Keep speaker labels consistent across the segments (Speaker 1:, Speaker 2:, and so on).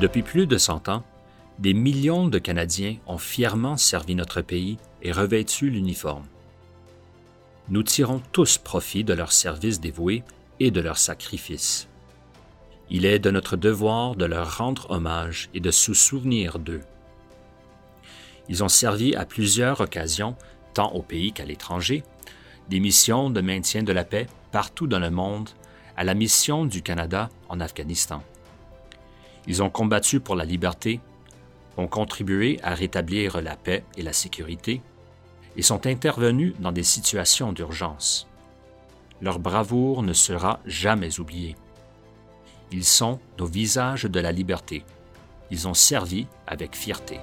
Speaker 1: Depuis plus de 100 ans, des millions de Canadiens ont fièrement servi notre pays et revêtu l'uniforme. Nous tirons tous profit de leur service dévoué et de leur sacrifice. Il est de notre devoir de leur rendre hommage et de se souvenir d'eux. Ils ont servi à plusieurs occasions, tant au pays qu'à l'étranger, des missions de maintien de la paix partout dans le monde, à la mission du Canada en Afghanistan. Ils ont combattu pour la liberté, ont contribué à rétablir la paix et la sécurité, et sont intervenus dans des situations d'urgence. Leur bravoure ne sera jamais oubliée. Ils sont nos visages de la liberté. Ils ont servi avec fierté.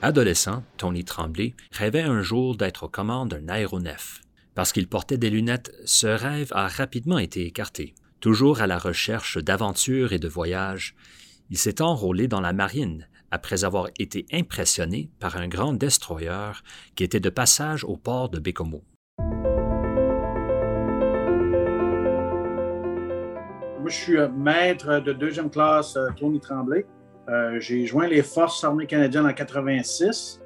Speaker 1: Adolescent, Tony Tremblay rêvait un jour d'être aux commandes d'un aéronef. Parce qu'il portait des lunettes, ce rêve a rapidement été écarté. Toujours à la recherche d'aventures et de voyages, il s'est enrôlé dans la marine après avoir été impressionné par un grand destroyer qui était de passage au port de Bécomo.
Speaker 2: Moi, je suis euh, maître de deuxième classe euh, Tony Tremblay. Euh, j'ai joint les Forces armées canadiennes en 86.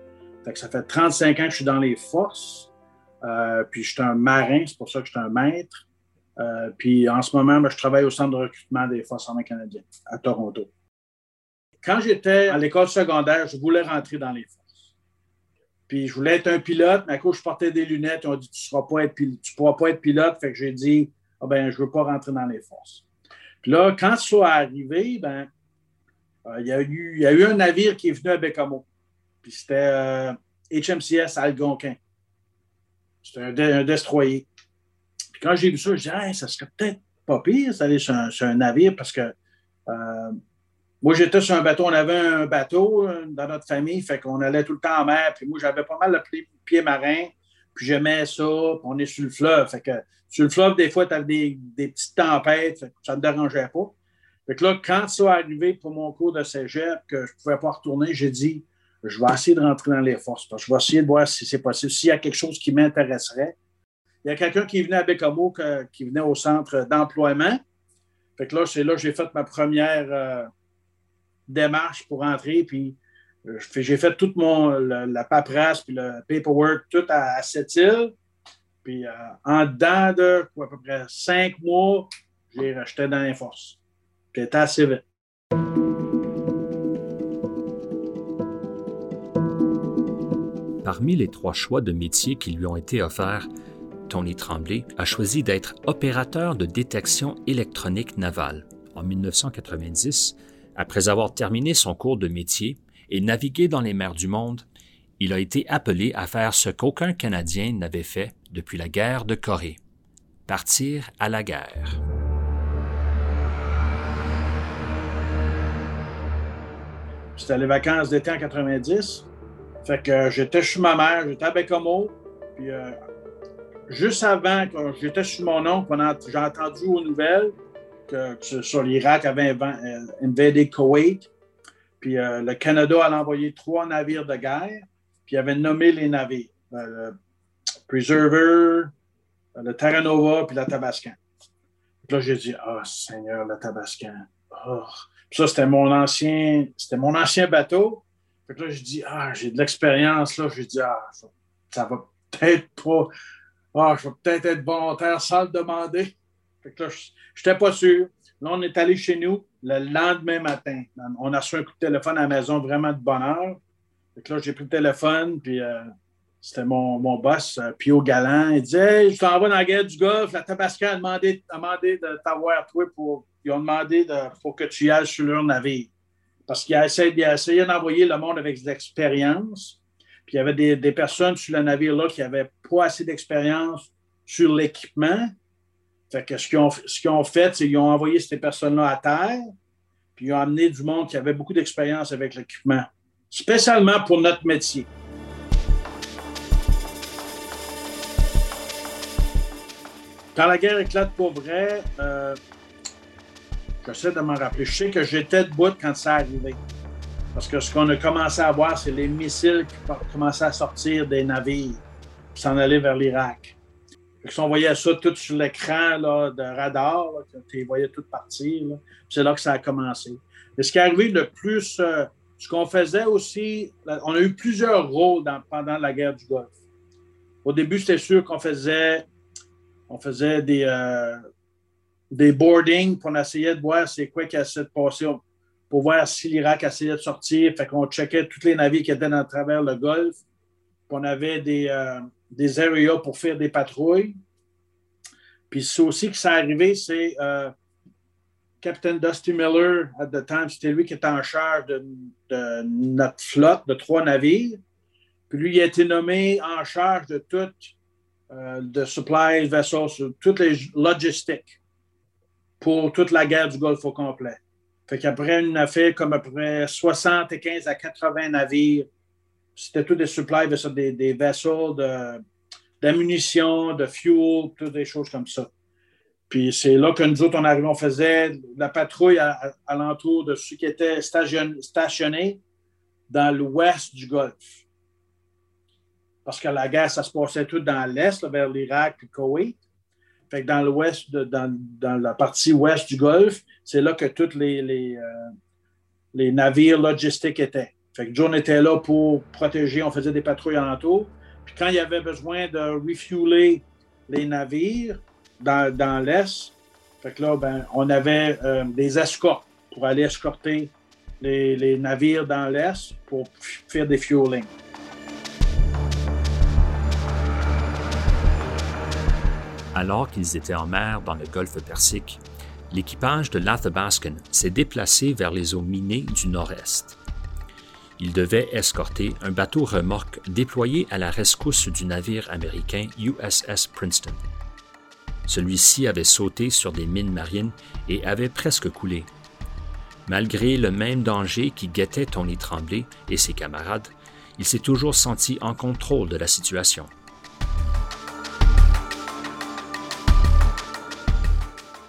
Speaker 2: ça fait 35 ans que je suis dans les forces. puis je suis un marin, c'est pour ça que je suis un maître. Puis en ce moment, ben, je travaille au centre de recrutement des Forces armées canadiennes à Toronto. Quand j'étais à l'école secondaire, je voulais rentrer dans les forces. Puis je voulais être un pilote, mais à cause je portais des lunettes, ils ont dit Tu ne pourras pas être pilote. Fait que j'ai dit ah ben, je ne veux pas rentrer dans les forces. Puis là, quand ça est arrivé, ben, euh, il, y a eu, y a eu un navire qui est venu à Bécamo. Puis c'était HMCS euh, Algonquin. C'était un, destroyer. Quand j'ai vu ça, je dit ça serait peut-être pas pire d'aller sur, un navire parce que euh, moi, j'étais sur un bateau. On avait un bateau euh, dans notre famille, fait qu'on allait tout le temps en mer. Puis moi, j'avais pas mal de pieds marins. Puis j'aimais ça. Puis on est sur le fleuve. Fait que sur le fleuve, des fois, tu avais des, petites tempêtes. ça ne me dérangeait pas. Fait que là, quand ça est arrivé pour mon cours de cégep, que je ne pouvais pas retourner, j'ai dit je vais essayer de rentrer dans les forces. je vais essayer de voir si c'est possible, s'il y a quelque chose qui m'intéresserait. Il y a quelqu'un qui venait à Bécamo, qui venait au centre d'emploiement. Fait que là, c'est là que j'ai fait ma première. Euh, démarche pour entrer. Puis euh, j'ai fait toute mon, la, paperasse, puis le paperwork, tout à, cette île. Puis euh, en dedans de à peu près cinq mois, j'ai racheté dans les forces. Puis c'était assez vite.
Speaker 1: Parmi les trois choix de métier qui lui ont été offerts, Tony Tremblay a choisi d'être opérateur de détection électronique navale. En 1990, après avoir terminé son cours de métier et navigué dans les mers du monde, il a été appelé à faire ce qu'aucun Canadien n'avait fait depuis la guerre de Corée, partir à la guerre.
Speaker 2: C'était les vacances d'été en 90. Fait que j'étais chez ma mère, j'étais à Bécomo. Puis euh, juste avant que j'étais chez mon oncle, j'ai entendu aux nouvelles que, sur l'Irak avait euh, invadé Koweït. Puis euh, le Canada a envoyé trois navires de guerre, puis il avait nommé les navires. Euh, le Preserver, le Terra Nova, puis la Tabascan. Puis là, j'ai dit, ah, oh, Seigneur, le Tabascan. Puis ça, c'était mon ancien, c'était mon ancien bateau. Puis là, je dis, ah, j'ai de l'expérience, là. J'ai dit, ah, ça, va peut-être pas, ah, je vais peut-être être volontaire sans le demander. Fait que là, je n'étais pas sûr. Là, on est allé chez nous le lendemain matin. On a reçu un coup de téléphone à la maison vraiment de bonne heure. Fait que là, j'ai pris le téléphone, puis euh, c'était mon, mon boss, euh, Pio Galant. Il disait Hey, je t'envoie dans la guerre du Golfe. La Tabascan a demandé, demandé de t'avoir, toi, pour. Ils ont demandé de, pour que tu y ailles sur leur navire. Parce qu'il a essayé, essayé d'envoyer le monde avec de l'expérience. Il y avait des, des personnes sur le navire-là qui n'avaient pas assez d'expérience sur l'équipement. Ce qu'ils ont, fait, c'est qu'ils ont envoyé ces personnes-là à terre, puis ils ont amené du monde qui avait beaucoup d'expérience avec l'équipement, spécialement pour notre métier. Quand la guerre éclate pour vrai, euh, j'essaie de m'en rappeler. Je sais que j'étais debout quand ça arrivé. Parce que ce qu'on a commencé à voir, c'est les missiles qui commençaient à sortir des navires, puis s'en aller vers l'Irak. Si on voyait ça tout sur l'écran de radar, tu voyais tout partir. C'est là que ça a commencé. Et ce qui est arrivé le plus, euh, ce qu'on faisait aussi, on a eu plusieurs rôles pendant la guerre du Golfe. Au début, c'était sûr qu'on faisait, on faisait des, euh, des boardings, pour essayer de voir c'est quoi qui a de passer, pour voir si l'Irak essayait de sortir. Fait qu'on checkait tous les navires qui étaient à travers le Golfe. on avait des, euh, des areas pour faire des patrouilles. Puis c'est aussi que ça arrivé, c'est euh, Captain Dusty Miller, at the time, c'était lui qui était en charge de, notre flotte de trois navires. Puis lui, il a été nommé en charge de tout, euh, vessels, toutes les logistiques pour toute la guerre du Golfe au complet. Fait qu'après une affaire comme après 75 à 80 navires, c'était tous des supplies, des, des vaisseaux d'ammunition, de, fuel, toutes des choses comme ça. Puis c'est là que nous autres, on on faisait la patrouille à, l'entour de ceux qui étaient stationnés dans l'ouest du Golfe. Parce que la guerre, ça se passait tout dans l'est, vers l'Irak et le Koweït. Fait que dans l'ouest, dans, la partie ouest du Golfe, c'est là que tous euh, les navires logistiques étaient. Fait que John était là pour protéger, on faisait des patrouilles alentour. Puis quand il y avait besoin de refueler les navires dans, dans l'Est, fait que là, ben, on avait euh, des escortes pour aller escorter les, les navires dans l'Est pour faire des fuelings.
Speaker 1: Alors qu'ils étaient en mer dans le golfe Persique, l'équipage de l'Athabascan s'est déplacé vers les eaux minées du nord-est. Il devait escorter un bateau remorque déployé à la rescousse du navire américain USS Princeton. Celui-ci avait sauté sur des mines marines et avait presque coulé. Malgré le même danger qui guettait Tony Tremblay et ses camarades, il s'est toujours senti en contrôle de la situation.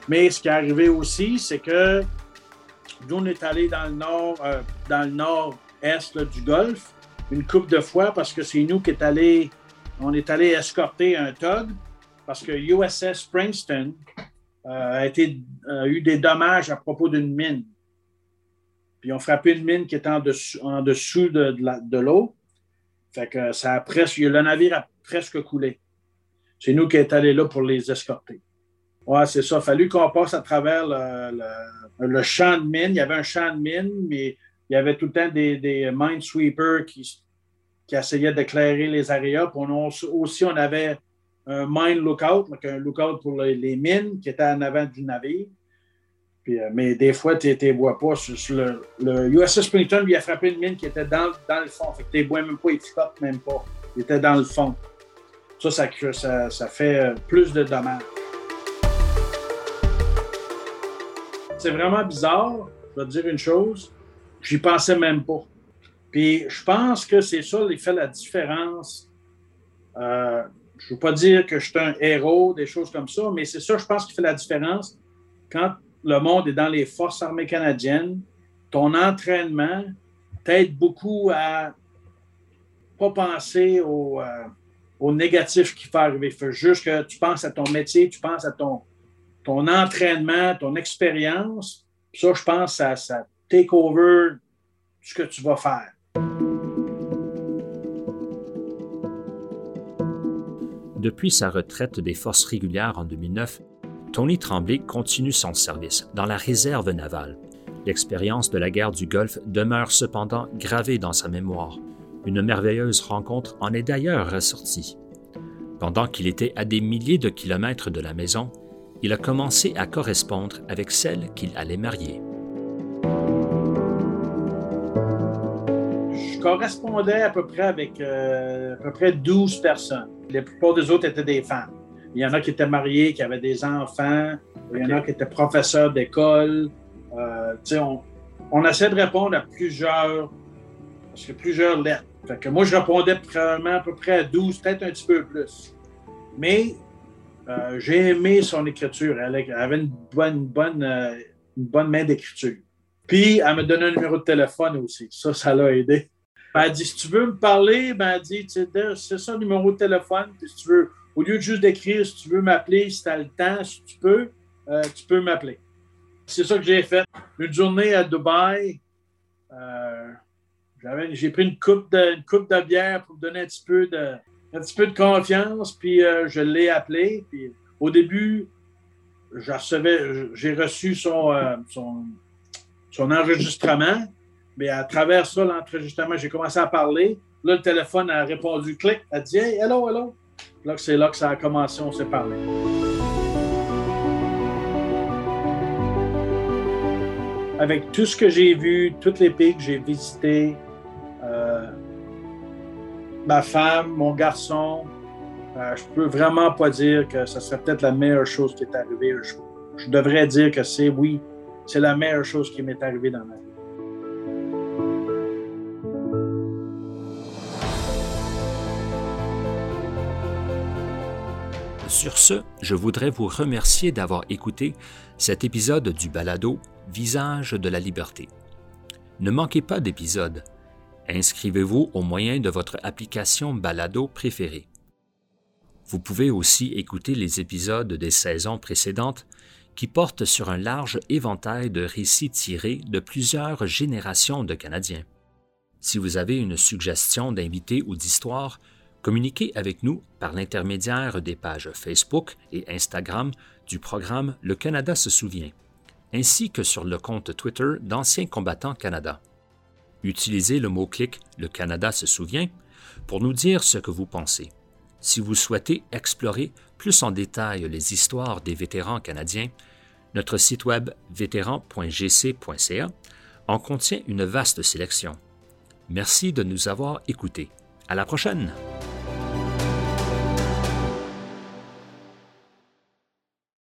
Speaker 2: Mais ce qui est arrivé aussi, c'est que nous, on est allé dans le nord, euh, dans le nord-est du Golfe une coupe de fois parce que c'est nous qui est allé, on est escorter un tug parce que USS Princeton euh, a, été, eu des dommages à propos d'une mine. Puis ils ont frappé une mine qui était en dessous, en dessous de, l'eau. Fait que ça a presque, le navire a presque coulé. C'est nous qui est allé là pour les escorter. Oui, c'est ça. Il fallu qu'on passe à travers le, champ de mine. Il y avait un champ de mine, mais il y avait tout le temps des, des minesweepers qui, qui essayaient d'éclairer les areas. Puis aussi, on avait un mine lookout, donc un lookout pour les, mines qui était en avant du navire. Puis, euh, mais des fois, tu ne vois pas. Le, le, USS Princeton lui a frappé une mine qui était dans, dans le fond. Fait que tu ne vois même pas, il ne même pas. Il était dans le fond. Ça, ça, ça, ça fait euh, plus de dommages. C'est vraiment bizarre. Je vais te dire une chose. J'y pensais même pas. Puis je pense que c'est ça qui fait la différence. Euh, je ne veux pas dire que je suis un héros, des choses comme ça, mais c'est ça, je pense, qui fait la différence quand le monde est dans les forces armées canadiennes. Ton entraînement t'aide beaucoup à pas penser au, euh, négatif qui peut arriver. Faut juste que tu penses à ton métier, tu penses à ton, ton entraînement, ton expérience, ça, je pense, ça, ça take over ce que tu vas faire.
Speaker 1: Depuis sa retraite des forces régulières en 2009, Tony Tremblay continue son service dans la réserve navale. L'expérience de la guerre du Golfe demeure cependant gravée dans sa mémoire. Une merveilleuse rencontre en est d'ailleurs ressortie. Pendant qu'il était à des milliers de kilomètres de la maison, il a commencé à correspondre avec celle qu'il allait marier.
Speaker 2: Je correspondais à peu près avec euh, à peu près 12 personnes. La plupart des autres étaient des femmes. Il y en a qui étaient mariés, qui avaient des enfants. Il y en a qui étaient professeurs d'école. Euh, on, on essaie de répondre à plusieurs, parce que plusieurs lettres. Fait que moi, je répondais probablement à peu près à 12, peut-être un petit peu plus. Mais euh, j'ai aimé son écriture. Elle avait une bonne, bonne, euh, une bonne main d'écriture. Puis, elle me donnait un numéro de téléphone aussi. Ça, ça l'a aidé. Elle dit, si tu veux me parler, ben, elle dit, c'est ça le numéro de téléphone. Puis, si tu veux au lieu de juste d'écrire si tu veux m'appeler, si tu as le temps, si tu peux, euh, tu peux m'appeler. C'est ça que j'ai fait. Une journée à Dubaï, j'ai pris une coupe, de, coupe de bière pour me donner un petit peu de, un petit peu de confiance, puis euh, je l'ai appelé. Puis au début, j'ai reçu son, son, son, enregistrement, mais à travers ça, l'enregistrement, j'ai commencé à parler. Là, le téléphone a répondu clic, a dit Hey, hello, hello. Là, c'est là que ça a commencé, on s'est parlé. Avec tout ce que j'ai vu, tous les pays que j'ai visités, euh, ma femme, mon garçon, euh, je peux vraiment pas dire que ce serait peut-être la meilleure chose qui est arrivée. Je, je devrais dire que c'est oui, c'est la meilleure chose qui m'est arrivée dans ma vie.
Speaker 1: Sur ce, je voudrais vous remercier d'avoir écouté cet épisode du balado Visage de la liberté. Ne manquez pas d'épisode. Inscrivez-vous au moyen de votre application balado préférée. Vous pouvez aussi écouter les épisodes des saisons précédentes qui portent sur un large éventail de récits tirés de plusieurs générations de Canadiens. Si vous avez une suggestion d'invité ou d'histoire, Communiquez avec nous par l'intermédiaire des pages Facebook et Instagram du programme Le Canada se souvient, ainsi que sur le compte Twitter d'Anciens combattants Canada. Utilisez le mot-clic Le Canada se souvient pour nous dire ce que vous pensez. Si vous souhaitez explorer plus en détail les histoires des vétérans canadiens, notre site web vétéran.gc.ca en contient une vaste sélection. Merci de nous avoir écoutés. À la prochaine!